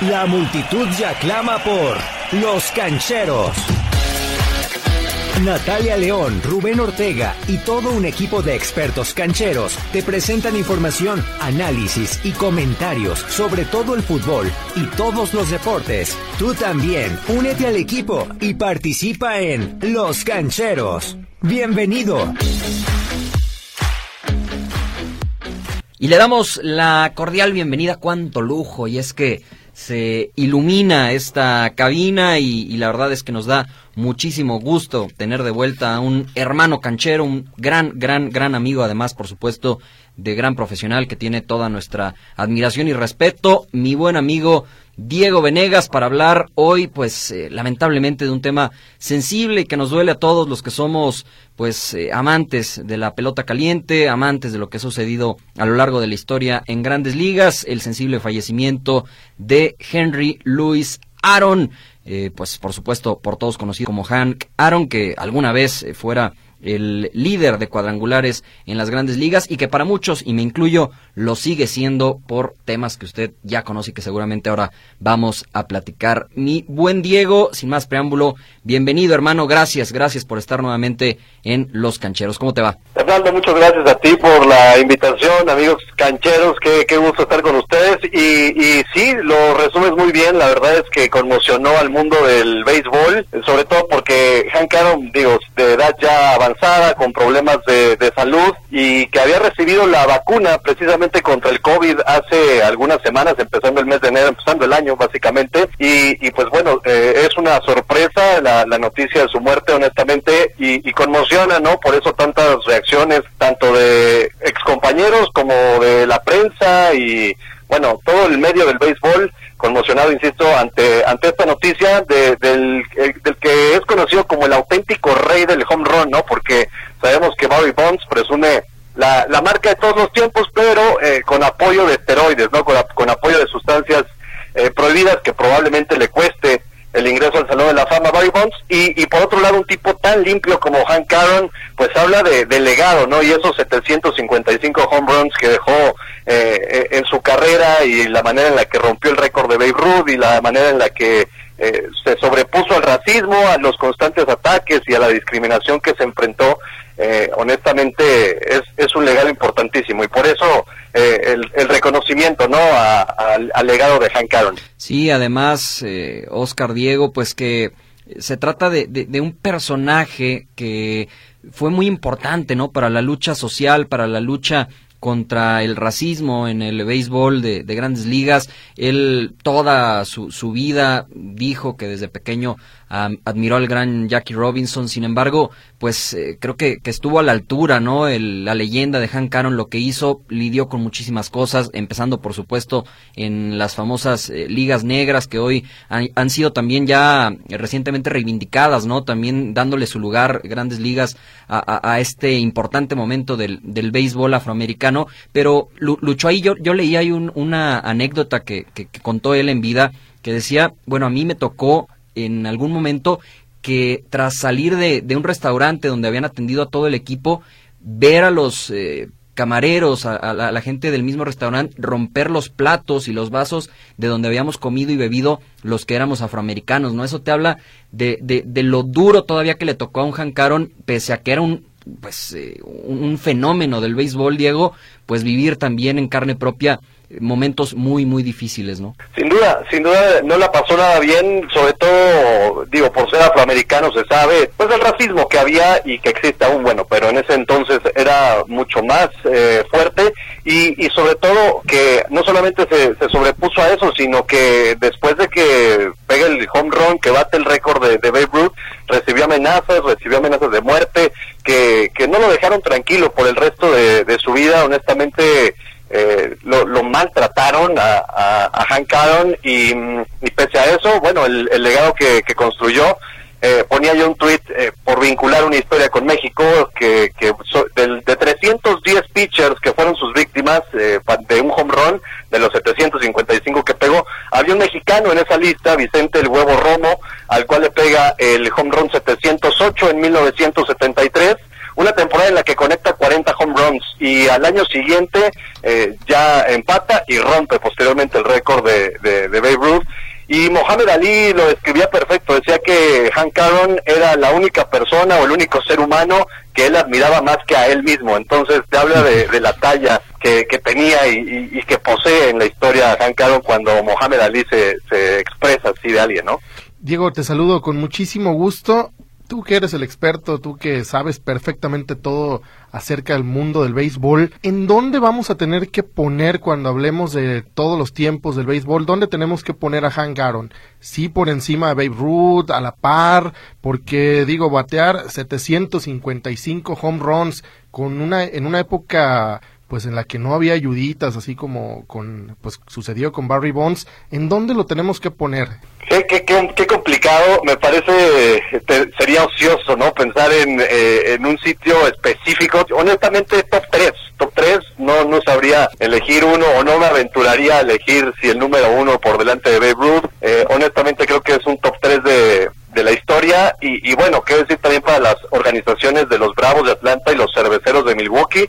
La multitud ya clama por Los Cancheros. Natalia León, Rubén Ortega y todo un equipo de expertos cancheros te presentan información, análisis y comentarios sobre todo el fútbol y todos los deportes. Tú también, únete al equipo y participa en Los Cancheros. Bienvenido. Y le damos la cordial bienvenida, cuánto lujo, y es que se ilumina esta cabina y, la verdad es que nos da muchísimo gusto tener de vuelta a un hermano canchero, un gran, gran, gran amigo, además, por supuesto, de gran profesional que tiene toda nuestra admiración y respeto, mi buen amigo Diego Venegas para hablar hoy, pues eh, lamentablemente de un tema sensible que nos duele a todos los que somos, pues eh, amantes de la pelota caliente, amantes de lo que ha sucedido a lo largo de la historia en grandes ligas, el sensible fallecimiento de Henry Louis Aaron, eh, pues por supuesto por todos conocido como Hank Aaron, que alguna vez fuera el líder de cuadrangulares en las grandes ligas y que para muchos, y me incluyo, lo sigue siendo por temas que usted ya conoce y que seguramente ahora vamos a platicar. Mi buen Diego, sin más preámbulo, bienvenido hermano, gracias, gracias por estar nuevamente en Los Cancheros. ¿Cómo te va? Fernando, muchas gracias a ti por la invitación, amigos cancheros, qué, qué gusto estar con ustedes. Y, sí, lo resumes muy bien, la verdad es que conmocionó al mundo del béisbol, sobre todo porque Hank Aaron, digo, de edad ya avanzada, con problemas de, salud y que había recibido la vacuna precisamente contra el COVID hace algunas semanas, empezando el mes de enero, empezando el año básicamente. Y, y pues bueno, eh, es una sorpresa la, la, noticia de su muerte, honestamente, y, y conmociona, ¿no? Por eso tantas reacciones, tanto de excompañeros como de la prensa y bueno, todo el medio del béisbol conmocionado, insisto, ante ante esta noticia de, del, del que es conocido como el auténtico rey del home run, ¿no? Porque sabemos que Barry Bonds presume la, la marca de todos los tiempos, pero eh, con apoyo de esteroides, ¿no? Con, con apoyo de sustancias eh, prohibidas que probablemente le cueste el ingreso al Salón de la Fama Barry Bonds y, y por otro lado un tipo tan limpio como Hank Aaron pues habla de, de legado no y esos 755 home runs que dejó eh, en su carrera y la manera en la que rompió el récord de Babe Ruth y la manera en la que eh, se sobrepuso al racismo, a los constantes ataques y a la discriminación que se enfrentó, eh, honestamente es, es un legado importantísimo y por eso eh, el, reconocimiento no al legado de Hank Aaron. Sí, además, eh, Oscar Diego, pues que se trata de, de, de, un personaje que fue muy importante, ¿no? Para la lucha social, para la lucha contra el racismo en el béisbol de, de grandes ligas. Él toda su, vida dijo que desde pequeño admiró al gran Jackie Robinson. Sin embargo, pues eh, creo que, estuvo a la altura, ¿no? El, la leyenda de Hank Aaron, lo que hizo, lidió con muchísimas cosas, empezando por supuesto en las famosas eh, ligas negras que hoy han, sido también ya recientemente reivindicadas, ¿no? También dándole su lugar, grandes ligas, a, este importante momento del béisbol afroamericano pero luchó ahí, yo, yo leí ahí un, una anécdota que, que, que, contó él en vida, que decía, bueno, a mí me tocó en algún momento que tras salir de, de un restaurante donde habían atendido a todo el equipo, ver a los eh, camareros, a, a, la, a, la, gente del mismo restaurante, romper los platos y los vasos de donde habíamos comido y bebido los que éramos afroamericanos, ¿no? Eso te habla de, de, de lo duro todavía que le tocó a un Hancaron, pese a que era un pues eh, un fenómeno del béisbol, Diego, pues vivir también en carne propia momentos muy muy difíciles, ¿no? Sin duda, sin duda no la pasó nada bien, sobre todo digo por ser afroamericano se sabe, pues el racismo que había y que existe aún, bueno, pero en ese entonces era mucho más eh, fuerte y, y sobre todo que no solamente se, se, sobrepuso a eso, sino que después de que pegue el home run que bate el récord de, de Babe Ruth, recibió amenazas, recibió amenazas de muerte que, que no lo dejaron tranquilo por el resto de, de su vida, honestamente eh, lo, maltrataron a, Hank Aaron y, y, pese a eso, bueno, el, legado que, que construyó, eh, ponía yo un tuit eh, por vincular una historia con México, que, que so, de, de 310 pitchers que fueron sus víctimas eh, de un home run, de los 755 que pegó, había un mexicano en esa lista, Vicente el Huevo Romo, al cual le pega el home run 708 en 1973 una temporada en la que conecta 40 home runs y al año siguiente eh, ya empata y rompe posteriormente el récord de, de, de, Babe Ruth. Mohamed Ali lo describía perfecto, decía que Hank Aaron la única persona o el único ser humano que él admiraba más que a él mismo, entonces te habla de, la talla que, tenía y, que posee en la historia Hank Aaron cuando Mohamed Ali se, se expresa así de alguien, ¿no? Diego, te saludo con muchísimo gusto tú que eres el experto, tú que sabes perfectamente todo acerca del mundo del béisbol, ¿en dónde vamos a tener que poner cuando hablemos de todos los tiempos del béisbol? ¿Dónde tenemos que poner a Hank Aaron? Sí, por encima de Babe Ruth, a la par, porque digo, batear 755 home runs con una, en una época pues en la que no había ayuditas, así como con, pues sucedió con Barry Bonds, ¿en dónde lo tenemos que poner? Qué, qué, qué, complicado, me parece, este, sería ocioso, ¿no? Pensar en, eh, en un sitio específico. Honestamente, top 3, top 3, no, no sabría elegir uno o no me aventuraría a elegir si el número uno por delante de Babe Ruth. Eh, honestamente creo que es un top 3 de, de la historia y, y bueno, qué decir también para las organizaciones de los Bravos de Atlanta y los Cerveceros de Milwaukee,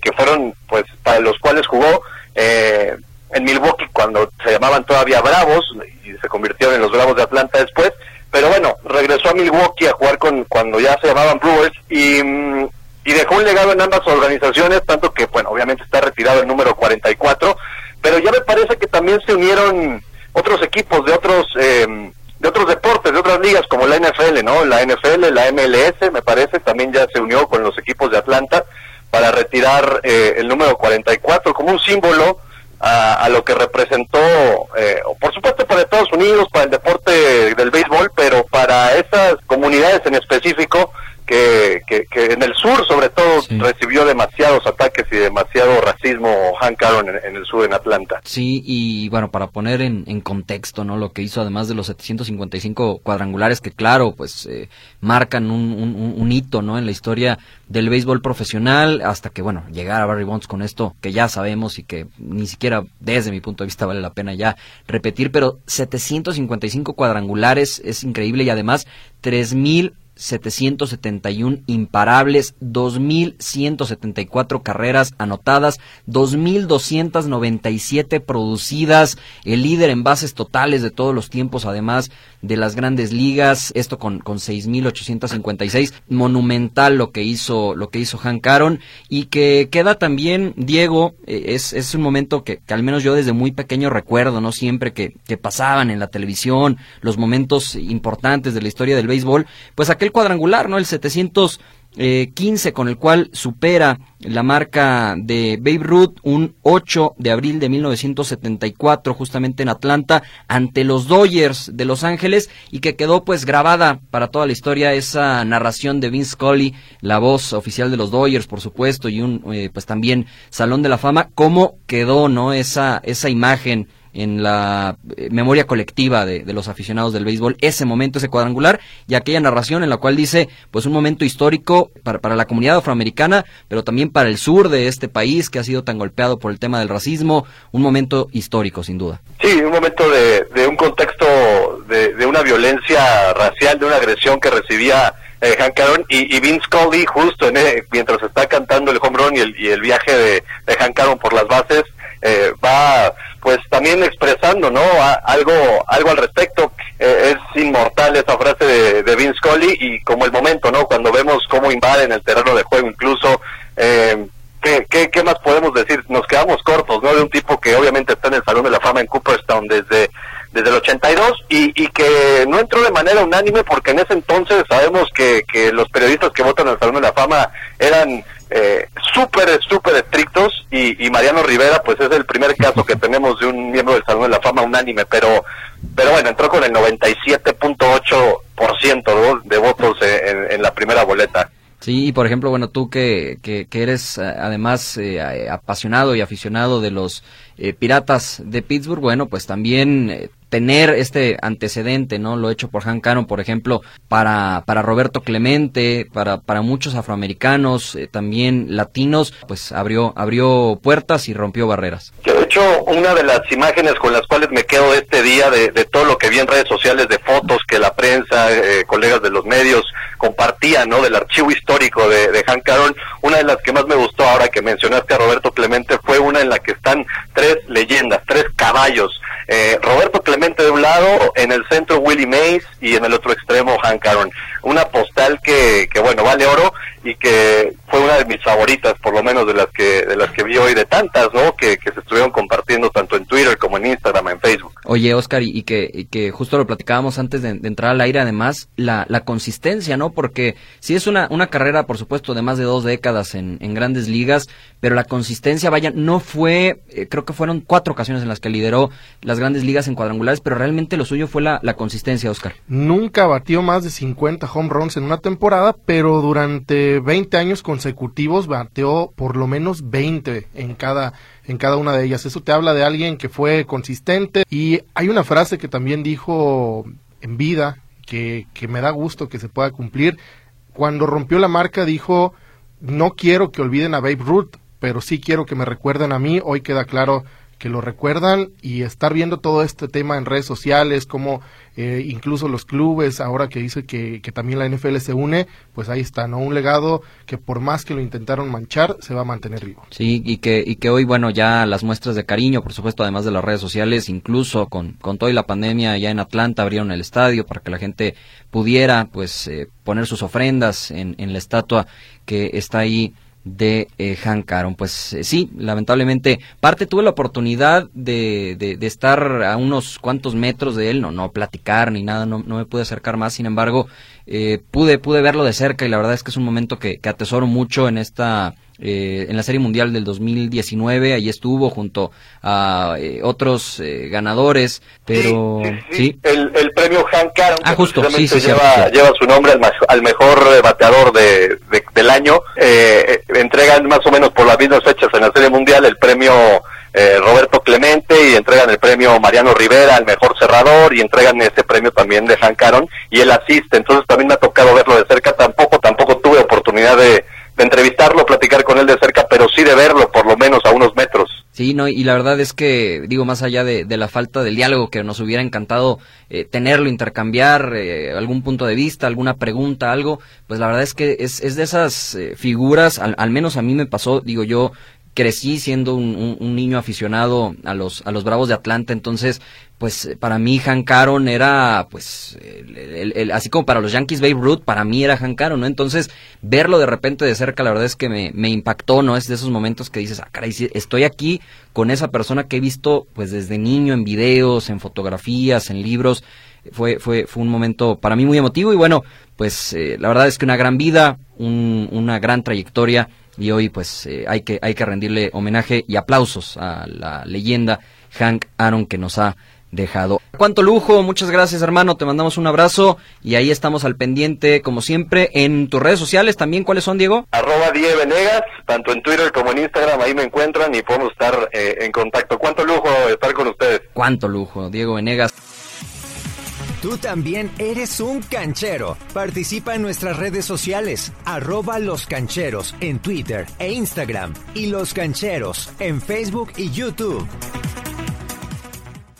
que, fueron, pues, para los cuales jugó eh, en Milwaukee cuando se llamaban todavía Bravos y se convirtieron en los Bravos de Atlanta después. Pero bueno, regresó a Milwaukee a jugar con cuando ya se llamaban Brewers y, mm, dejó un legado en ambas organizaciones, tanto que, bueno, obviamente está retirado el número 44, pero ya me parece que también se unieron otros equipos de otros eh, de otros deportes, de otras ligas como la NFL, ¿no? La NFL, la MLS, me parece, también ya se unió con los equipos de Atlanta para retirar eh, el número 44 como un símbolo a, lo que representó, eh, por supuesto para Estados Unidos, para el deporte del béisbol, pero para esas comunidades en específico que, que, en el sur sobre todo recibió demasiados ataques y demasiado racismo Hank Aaron en, el sur en Atlanta. Sí, y bueno, para poner en, en, contexto, ¿no? Lo que hizo además de los 755 cuadrangulares que claro, pues eh, marcan un, un, un, hito, ¿no? En la historia del béisbol profesional hasta que, bueno, llegar a Barry Bonds con esto que ya sabemos y que ni siquiera desde mi punto de vista vale la pena ya repetir, pero 755 cuadrangulares es increíble y además 3000 771 imparables, 2.174 carreras anotadas, 2.297 producidas, el líder en bases totales de todos los tiempos, además de las grandes ligas, esto con, con 6.856, monumental lo que hizo, lo que hizo Hank Aaron, y que queda también, Diego, eh, es, es un momento que, que, al menos yo desde muy pequeño recuerdo, ¿no? Siempre que, que pasaban en la televisión, los momentos importantes de la historia del béisbol, pues aquel cuadrangular, ¿no? El 715 con el cual supera la marca de Babe Ruth un 8 de abril de 1974 justamente en Atlanta ante los Dodgers de Los Ángeles y que quedó pues grabada para toda la historia esa narración de Vince Scully, la voz oficial de los Dodgers por supuesto y un eh, pues también Salón de la Fama, cómo quedó, ¿no? Esa esa imagen en la eh, memoria colectiva de, los aficionados del béisbol ese momento, ese cuadrangular y aquella narración en la cual dice pues un momento histórico para, para, la comunidad afroamericana, pero también para el sur de este país que ha sido tan golpeado por el tema del racismo, un momento histórico sin duda. Sí, un momento de, de un contexto de, de, una violencia racial, de una agresión que recibía eh, Hank Aaron y, y, Vince Scully justo en, eh, mientras está cantando el home run y el, y el viaje de, de Hank Aaron por las bases, eh, va pues también expresando no algo algo al respecto. Eh, es inmortal esa frase de, de Vince Scully y como el momento no cuando vemos cómo invaden el terreno de juego incluso eh, ¿qué, qué, qué más podemos decir nos quedamos cortos no de un tipo que obviamente está en el salón de la fama en Cooperstown desde desde el 82 y, y que no entró de manera unánime porque en ese entonces sabemos que, que los periodistas que votan el Salón de la Fama eran eh, súper, súper estrictos y, y, Mariano Rivera pues es el primer caso que tenemos de un miembro del Salón de la Fama unánime, pero, pero bueno, entró con el 97.8% de votos en la primera boleta. Sí, por ejemplo, bueno, tú que, que, eres eh, además eh, apasionado y aficionado de los eh, Piratas de Pittsburgh, bueno, pues también tener este antecedente, ¿no? Lo hecho por Hank Aaron, por ejemplo, para, para Roberto Clemente, para, para muchos afroamericanos, también latinos, pues abrió, abrió puertas y rompió barreras. De hecho, una de las imágenes con las cuales me quedo este día de, de todo lo que vi en redes sociales, de fotos que la prensa, colegas de los medios, compartía, ¿no? Del archivo histórico de, de Hank Aaron. Una de las que más me gustó ahora que mencionaste a Roberto Clemente fue una en la que están tres leyendas, tres caballos eh, Roberto Clemente de un lado, en el centro Willie Mays y en el otro extremo Hank Aaron. Una postal que, que bueno, vale oro y que fue una de mis favoritas, por lo menos de las que de las que vi hoy, de tantas, ¿no? Que, que se estuvieron compartiendo tanto en Twitter como en Instagram, en. Oye, Oscar, y, que, que justo lo platicábamos antes de, entrar al aire, además, la, la consistencia, ¿no? Porque sí es una, una carrera, por supuesto, de más de dos décadas en, en grandes ligas, pero la consistencia, vaya, no fue, eh, creo que fueron cuatro ocasiones en las que lideró las grandes ligas en cuadrangulares, pero realmente lo suyo fue la, la consistencia, Oscar. Nunca batió más de 50 home runs en una temporada, pero durante 20 años consecutivos bateó por lo menos 20 en cada en cada una de ellas. Eso te habla de alguien que fue consistente y hay una frase que también dijo en vida que, que me da gusto que se pueda cumplir. Cuando rompió la marca dijo, no quiero que olviden a Babe Ruth, pero sí quiero que me recuerden a mí. Hoy queda claro que lo recuerdan y estar viendo todo este tema en redes sociales, como eh, incluso los clubes, ahora que dice que, que, también la NFL se une, pues ahí está, ¿no? Un legado que por más que lo intentaron manchar, se va a mantener vivo. Sí, y que, y que hoy, bueno, ya las muestras de cariño, por supuesto, además de las redes sociales, incluso con, con toda la pandemia, ya en Atlanta abrieron el estadio para que la gente pudiera, pues, eh, poner sus ofrendas en, en la estatua que está ahí de eh, Hank Aaron. Pues eh, sí, lamentablemente, parte tuve la oportunidad de, de, estar a unos cuantos metros de él, no, no platicar ni nada, no, no me pude acercar más, sin embargo, eh, pude, pude verlo de cerca y la verdad es que es un momento que, que atesoro mucho en esta eh, en la Serie Mundial del 2019, ahí estuvo junto a eh, otros ganadores, pero sí, El, el, premio Hank Aaron, ah, justo, sí, lleva, lleva su nombre al, al mejor bateador de, del año, entregan más o menos por las mismas fechas en la Serie Mundial el premio Roberto Clemente y entregan el premio Mariano Rivera al mejor cerrador y entregan este premio también de Hank Aaron y él asiste, entonces también me ha tocado verlo de cerca, tampoco, tampoco tuve oportunidad de entrevistarlo, platicar con él de cerca, pero sí de verlo, por lo menos a unos metros. Sí, no, y la verdad es que, digo, más allá de, la falta del diálogo, que nos hubiera encantado eh, tenerlo, intercambiar eh, algún punto de vista, alguna pregunta, algo, pues la verdad es que es, es de esas eh, figuras, al, al, menos a mí me pasó, digo yo, crecí siendo un, niño aficionado a los, a los Bravos de Atlanta, entonces, pues para mí Hank Aaron era, pues, el, así como para los Yankees Babe Ruth, para mí era Hank Aaron, ¿no? Entonces, verlo de repente de cerca, la verdad es que me, impactó, ¿no? Es de esos momentos que dices, ah, caray, estoy aquí con esa persona que he visto, pues, desde niño en videos, en fotografías, en libros, fue, fue, fue un momento para mí muy emotivo y bueno, pues, eh, la verdad es que una gran vida, una gran trayectoria, y hoy pues eh, hay, que, hay que rendirle homenaje y aplausos a la leyenda Hank Aaron que nos ha dejado. Cuánto lujo, muchas gracias hermano, te mandamos un abrazo y ahí estamos al pendiente como siempre en tus redes sociales también, ¿cuáles son Diego? Arroba Die Venegas, tanto en Twitter como en Instagram, ahí me encuentran y podemos estar eh, en contacto. Cuánto lujo estar con ustedes. Cuánto lujo, Diego Venegas. Tú también eres un canchero. Participa en nuestras redes sociales, arroba los cancheros en Twitter e Instagram y los cancheros en Facebook y YouTube.